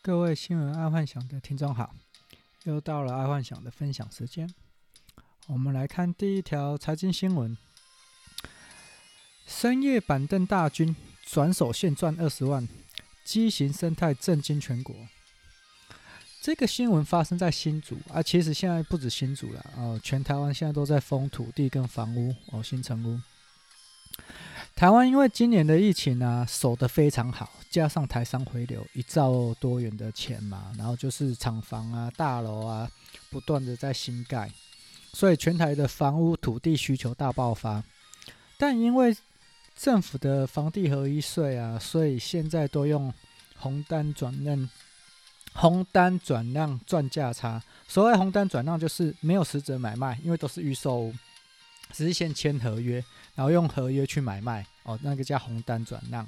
各位新闻爱幻想的听众好，又到了爱幻想的分享时间。我们来看第一条财经新闻：深夜板凳大军转手现赚二十万，畸形生态震惊全国。这个新闻发生在新竹啊，其实现在不止新竹了哦，全台湾现在都在封土地跟房屋哦，新成屋。台湾因为今年的疫情啊，守得非常好，加上台商回流一兆多元的钱嘛，然后就是厂房啊、大楼啊，不断的在新盖，所以全台的房屋土地需求大爆发。但因为政府的房地合一税啊，所以现在都用红单转让。红单转让赚价差，所谓红单转让就是没有实质买卖，因为都是预售，只是先签合约，然后用合约去买卖，哦，那个叫红单转让。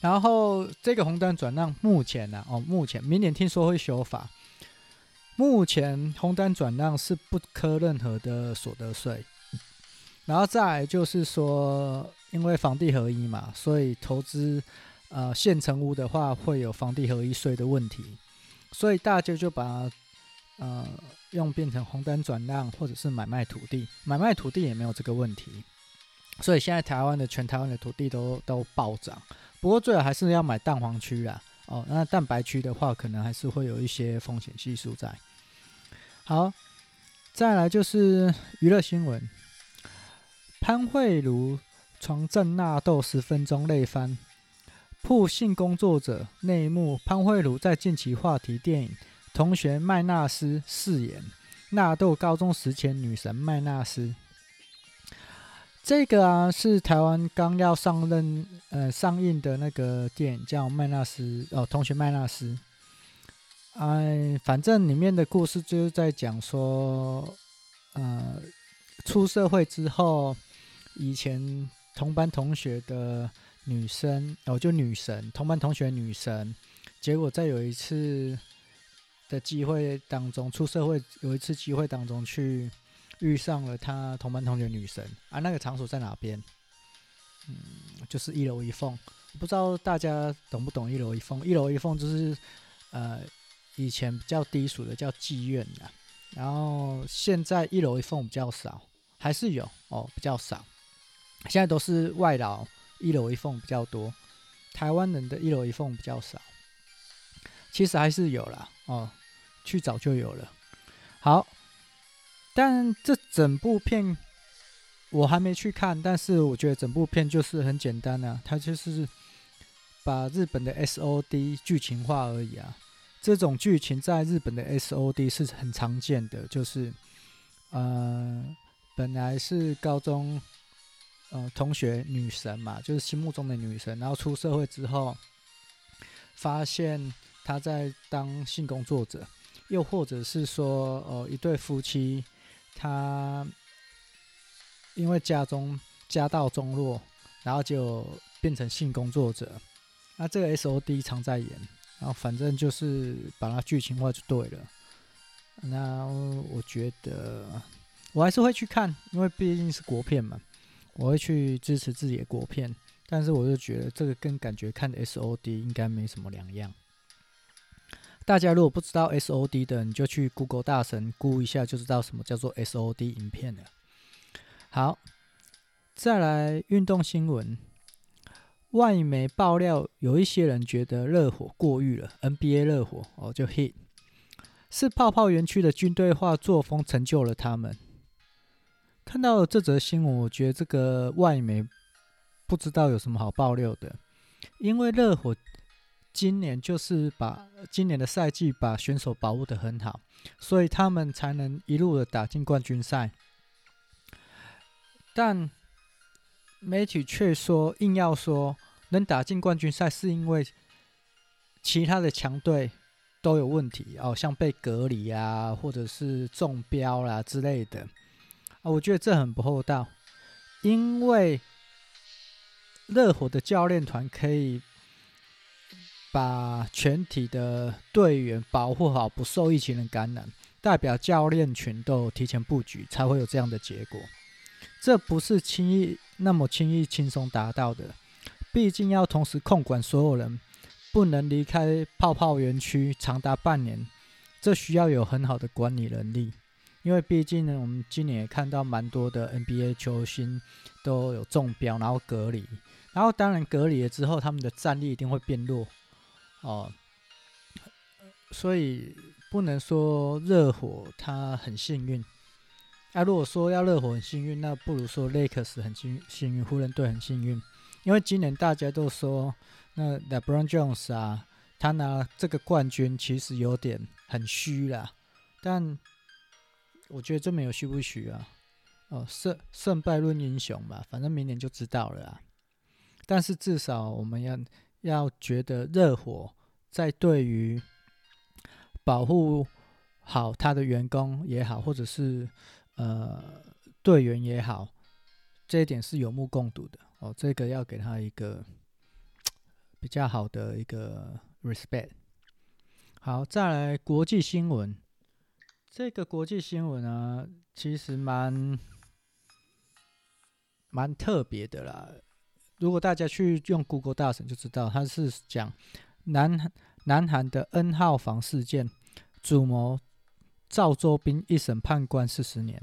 然后这个红单转让目前呢、哦，目前明年听说会修法，目前红单转让是不科任何的所得税。然后再来就是说，因为房地合一嘛，所以投资。呃，现成屋的话会有房地合一税的问题，所以大家就把呃用变成红单转让或者是买卖土地，买卖土地也没有这个问题，所以现在台湾的全台湾的土地都都暴涨，不过最好还是要买蛋黄区啦，哦，那蛋白区的话可能还是会有一些风险系数在。好，再来就是娱乐新闻，潘慧茹床震纳豆十分钟泪翻。曝性工作者内幕，潘慧茹在近期话题电影《同学麦纳斯》饰演纳豆高中时期女神麦纳斯。这个啊是台湾刚要上任呃上映的那个电影，叫《麦纳斯》哦，《同学麦纳斯》。哎，反正里面的故事就是在讲说，呃，出社会之后，以前同班同学的。女生哦，就女神，同班同学女神，结果在有一次的机会当中，出社会有一次机会当中去遇上了他同班同学女神啊，那个场所在哪边？嗯，就是一楼一凤，不知道大家懂不懂一楼一凤？一楼一凤就是呃以前比较低俗的叫妓院啊，然后现在一楼一凤比较少，还是有哦，比较少，现在都是外劳。一楼一凤比较多，台湾人的一楼一凤比较少，其实还是有啦哦，去找就有了。好，但这整部片我还没去看，但是我觉得整部片就是很简单啊，它就是把日本的 SOD 剧情化而已啊。这种剧情在日本的 SOD 是很常见的，就是呃，本来是高中。呃，同学女神嘛，就是心目中的女神。然后出社会之后，发现她在当性工作者，又或者是说，呃，一对夫妻，他因为家中家道中落，然后就变成性工作者。那这个 SOD 常在演，然后反正就是把它剧情化就对了。那我觉得我还是会去看，因为毕竟是国片嘛。我会去支持自己的国片，但是我就觉得这个跟感觉看的 SOD 应该没什么两样。大家如果不知道 SOD 的，你就去 Google 大神估一下，就知道什么叫做 SOD 影片了。好，再来运动新闻，外媒爆料，有一些人觉得热火过誉了，NBA 热火哦，就 hit 是泡泡园区的军队化作风成就了他们。看到这则新闻，我觉得这个外媒不知道有什么好爆料的，因为热火今年就是把今年的赛季把选手保护的很好，所以他们才能一路的打进冠军赛。但媒体却说，硬要说能打进冠军赛是因为其他的强队都有问题哦，像被隔离啊，或者是中标啦之类的。啊，我觉得这很不厚道，因为热火的教练团可以把全体的队员保护好，不受疫情的感染，代表教练群都提前布局，才会有这样的结果。这不是轻易那么轻易轻松达到的，毕竟要同时控管所有人，不能离开泡泡园区长达半年，这需要有很好的管理能力。因为毕竟呢，我们今年也看到蛮多的 NBA 球星都有中标，然后隔离，然后当然隔离了之后，他们的战力一定会变弱哦。所以不能说热火他很幸运。那、如果说要热火很幸运，那不如说雷克斯很幸幸运，湖人队很幸运。因为今年大家都说那 LeBron James 啊，他拿这个冠军其实有点很虚啦，但。我觉得这没有虚不虚啊，哦，胜胜败论英雄吧，反正明年就知道了啊。但是至少我们要要觉得热火在对于保护好他的员工也好，或者是呃队员也好，这一点是有目共睹的哦。这个要给他一个比较好的一个 respect。好，再来国际新闻。这个国际新闻啊，其实蛮蛮特别的啦。如果大家去用 Google 大神就知道，他是讲南南韩的 N 号房事件，主谋赵周斌一审判官四十年。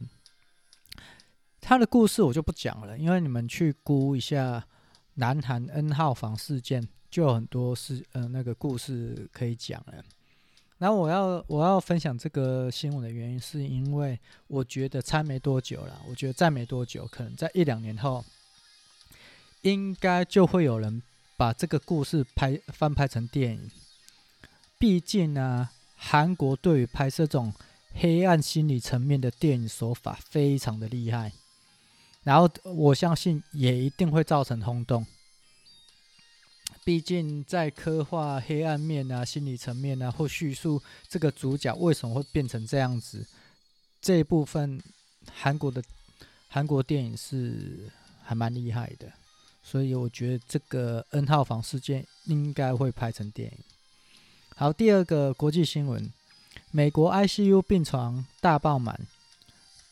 他的故事我就不讲了，因为你们去估一下南韩 N 号房事件，就有很多事呃那个故事可以讲了。然后我要我要分享这个新闻的原因，是因为我觉得差没多久了。我觉得再没多久，可能在一两年后，应该就会有人把这个故事拍翻拍成电影。毕竟呢，韩国对于拍摄这种黑暗心理层面的电影手法非常的厉害，然后我相信也一定会造成轰动。毕竟在刻画黑暗面啊、心理层面啊，或叙述这个主角为什么会变成这样子，这一部分韩国的韩国电影是还蛮厉害的，所以我觉得这个 N 号房事件应该会拍成电影。好，第二个国际新闻，美国 ICU 病床大爆满，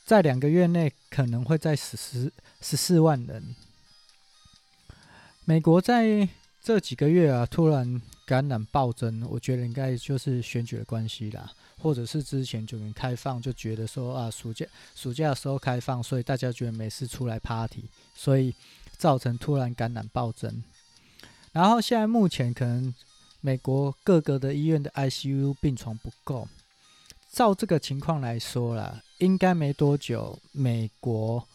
在两个月内可能会在十十十四万人。美国在这几个月啊，突然感染暴增，我觉得应该就是选举的关系啦，或者是之前就能开放，就觉得说啊，暑假暑假的时候开放，所以大家觉得没事出来 party，所以造成突然感染暴增。然后现在目前可能美国各个的医院的 ICU 病床不够，照这个情况来说啦，应该没多久，美国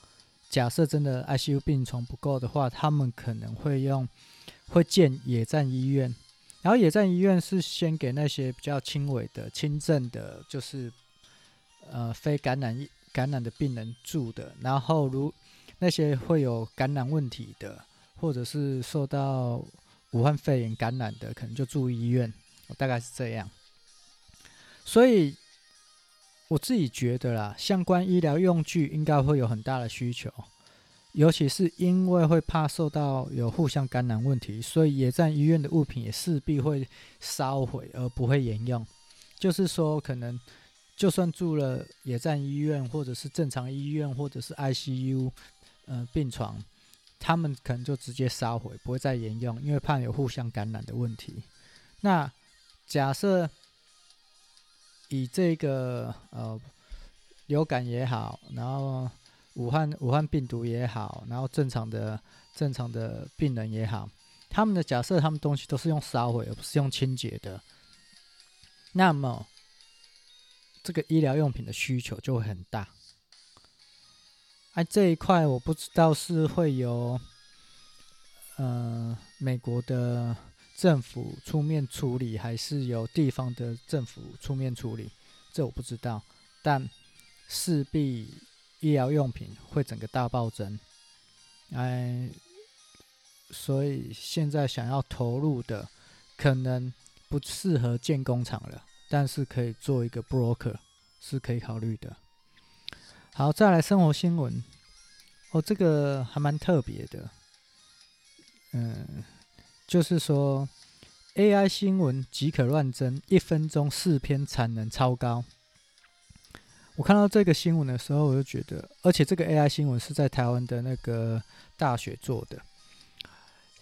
假设真的 ICU 病床不够的话，他们可能会用。会建野战医院，然后野战医院是先给那些比较轻微的、轻症的，就是呃非感染感染的病人住的。然后如那些会有感染问题的，或者是受到武汉肺炎感染的，可能就住医院。大概是这样。所以我自己觉得啦，相关医疗用具应该会有很大的需求。尤其是因为会怕受到有互相感染问题，所以野战医院的物品也势必会烧毁，而不会沿用。就是说，可能就算住了野战医院，或者是正常医院，或者是 ICU，呃，病床，他们可能就直接烧毁，不会再沿用，因为怕有互相感染的问题。那假设以这个呃流感也好，然后。武汉武汉病毒也好，然后正常的正常的病人也好，他们的假设，他们东西都是用烧毁，而不是用清洁的。那么，这个医疗用品的需求就会很大。哎、这一块我不知道是会由呃美国的政府出面处理，还是由地方的政府出面处理，这我不知道，但势必。医疗用品会整个大暴增，哎，所以现在想要投入的可能不适合建工厂了，但是可以做一个 broker 是可以考虑的。好，再来生活新闻，哦，这个还蛮特别的，嗯，就是说 AI 新闻即可乱真，一分钟四篇产能超高。我看到这个新闻的时候，我就觉得，而且这个 AI 新闻是在台湾的那个大学做的。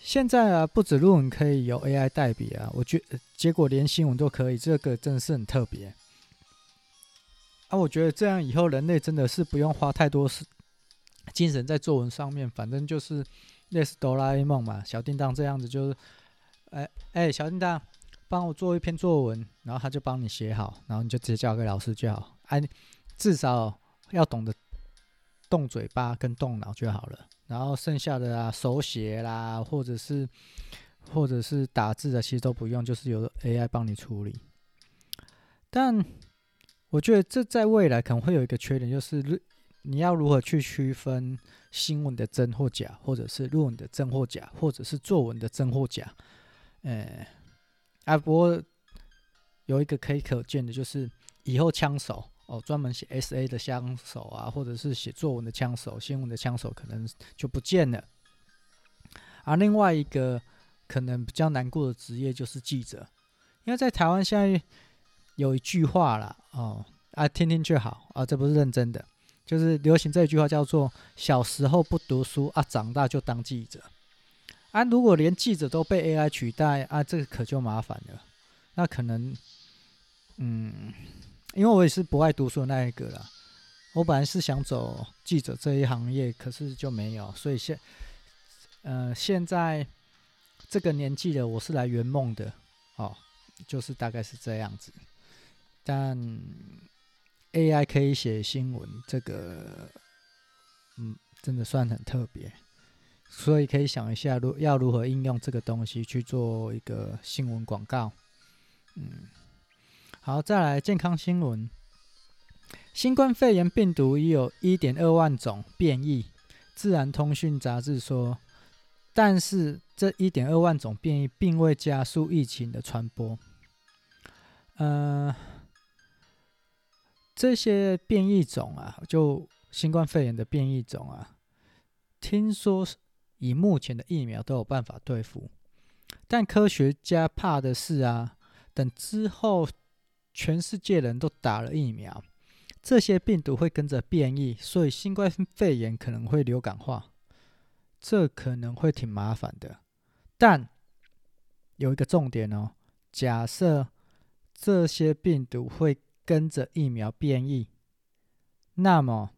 现在啊，不止论文可以由 AI 代笔啊，我觉结果连新闻都可以，这个真的是很特别。啊，我觉得这样以后人类真的是不用花太多时精神在作文上面，反正就是类似哆啦 A 梦嘛，小叮当这样子，就是，哎、哎、小叮当，帮我做一篇作文，然后他就帮你写好，然后你就直接交给老师就好。哎、至少要懂得动嘴巴跟动脑就好了，然后剩下的啊，手写啦，或者是或者是打字的，其实都不用，就是由 AI 帮你处理，但。我觉得这在未来可能会有一个缺点，就是你要如何去区分新闻的真或假，或者是论文的真或假，或者是作文的真或假。呃，啊，不过有一个可以可见的，就是以后枪手哦，专门写 SA 的枪手啊，或者是写作文的枪手、新闻的枪手，可能就不见了。而、另外一个可能比较难过的职业就是记者，因为在台湾现在。有一句话啦，哦啊，听听就好啊，这不是认真的，就是流行这一句话叫做“小时候不读书啊，长大就当记者”。啊，如果连记者都被 AI 取代啊，这个可就麻烦了。那可能，嗯，因为我也是不爱读书的那一个啦，我本来是想走记者这一行业，可是就没有，所以现，呃，现在这个年纪的我是来圆梦的，哦，就是大概是这样子。但 AI 可以写新闻，这个嗯，真的算很特别，所以可以想一下，如要如何应用这个东西去做一个新闻广告。嗯，好，再来健康新闻，新冠肺炎病毒已有一点二万种变异，自然通讯杂志说，但是这一点二万种变异并未加速疫情的传播。嗯、这些变异种啊，就新冠肺炎的变异种啊，听说以目前的疫苗都有办法对付，但科学家怕的是啊，等之后全世界人都打了疫苗，这些病毒会跟着变异，所以新冠肺炎可能会流感化，这可能会挺麻烦的。但有一个重点哦，假设这些病毒会。跟着疫苗变异，那么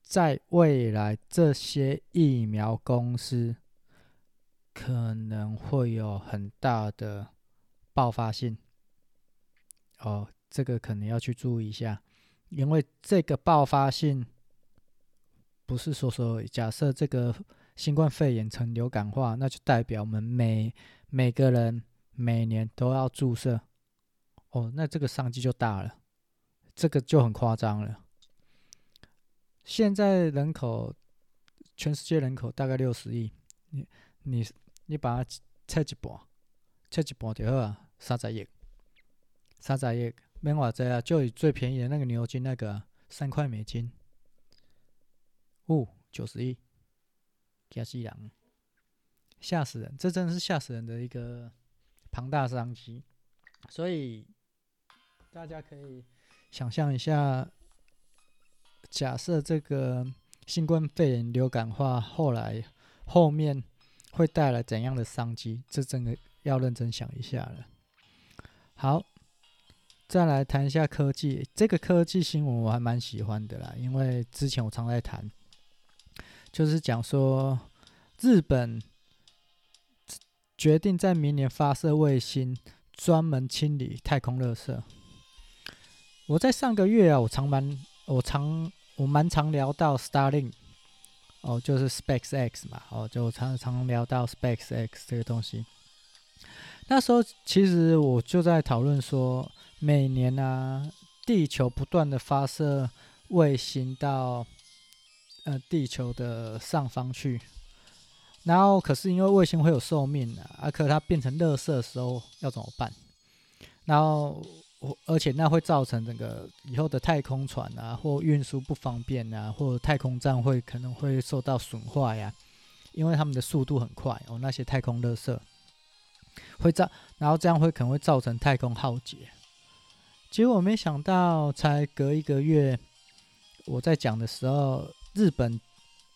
在未来这些疫苗公司可能会有很大的爆发性。哦，这个可能要去注意一下，因为这个爆发性不是说说，假设这个新冠肺炎呈流感化，那就代表我们每每个人每年都要注射。哦，那这个商机就大了，这个就很夸张了。现在人口，全世界人口大概六十亿，你你你把它切一半，切一半就好啊，三十亿，三十亿，免偌济啊，就以最便宜的那个牛津那个三块美金，哦，九十亿，吓死人，吓死人，这真的是吓死人的一个庞大商机，所以。大家可以想象一下，假设这个新冠肺炎流感化，后来后面会带来怎样的商机？这真的要认真想一下了。好，再来谈一下科技。这个科技新闻我还蛮喜欢的啦，因为之前我常在谈，就是讲说日本决定在明年发射卫星，专门清理太空垃圾。我在上个月啊，我常蛮我常我蛮常聊到 Starlink，哦，就是 SpaceX 嘛，哦，就常常聊到 SpaceX 这个东西。那时候其实我就在讨论说，每年啊，地球不断的发射卫星到呃地球的上方去，然后可是因为卫星会有寿命啊，啊，可它变成垃圾的时候要怎么办？然后。而且那会造成整个以后的太空船啊，或运输不方便啊，或太空站会可能会受到损坏呀，因为他们的速度很快哦。那些太空垃圾会造，然后这样会可能会造成太空浩劫。结果没想到，才隔一个月，我在讲的时候，日本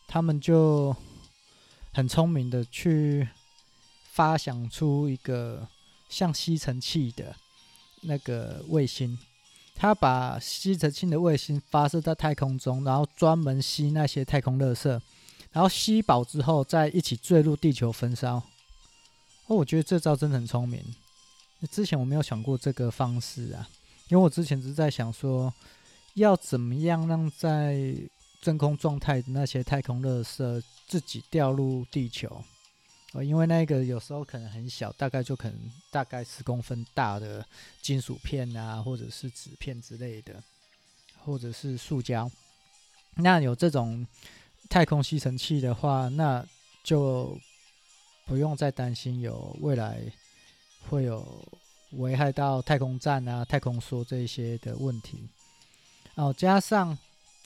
他们就很聪明的去发想出一个像吸尘器的那个卫星，他把吸尘器的卫星发射在太空中，然后专门吸那些太空垃圾，然后吸饱之后再一起坠入地球焚烧。哦，我觉得这招真的很聪明。之前我没有想过这个方式啊，因为我之前只是在想说，要怎么样让在真空状态的那些太空垃圾自己掉入地球。哦，因为那个有时候可能很小，大概就可能大概十公分大的金属片啊，或者是纸片之类的，或者是塑胶。那有这种太空吸尘器的话，那就不用再担心有未来会有危害到太空站啊、太空梭这些的问题。哦，加上。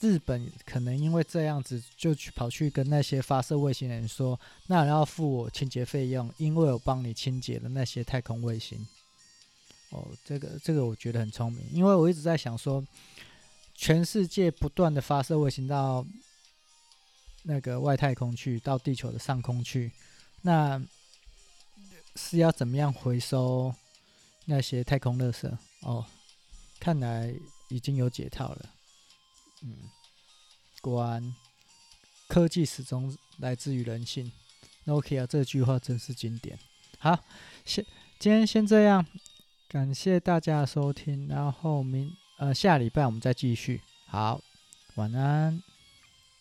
日本可能因为这样子，就去跑去跟那些发射卫星的人说：“那你要付我清洁费用，因为我帮你清洁了那些太空卫星。”哦，这个这个我觉得很聪明，因为我一直在想说，全世界不断的发射卫星到那个外太空去，到地球的上空去，那是要怎么样回收那些太空垃圾？哦，看来已经有解套了。嗯，果然科技始终来自于人性。那 OK 啊这句话真是经典。好，先今天先这样，感谢大家的收听，然后明呃下礼拜我们再继续。好，晚安。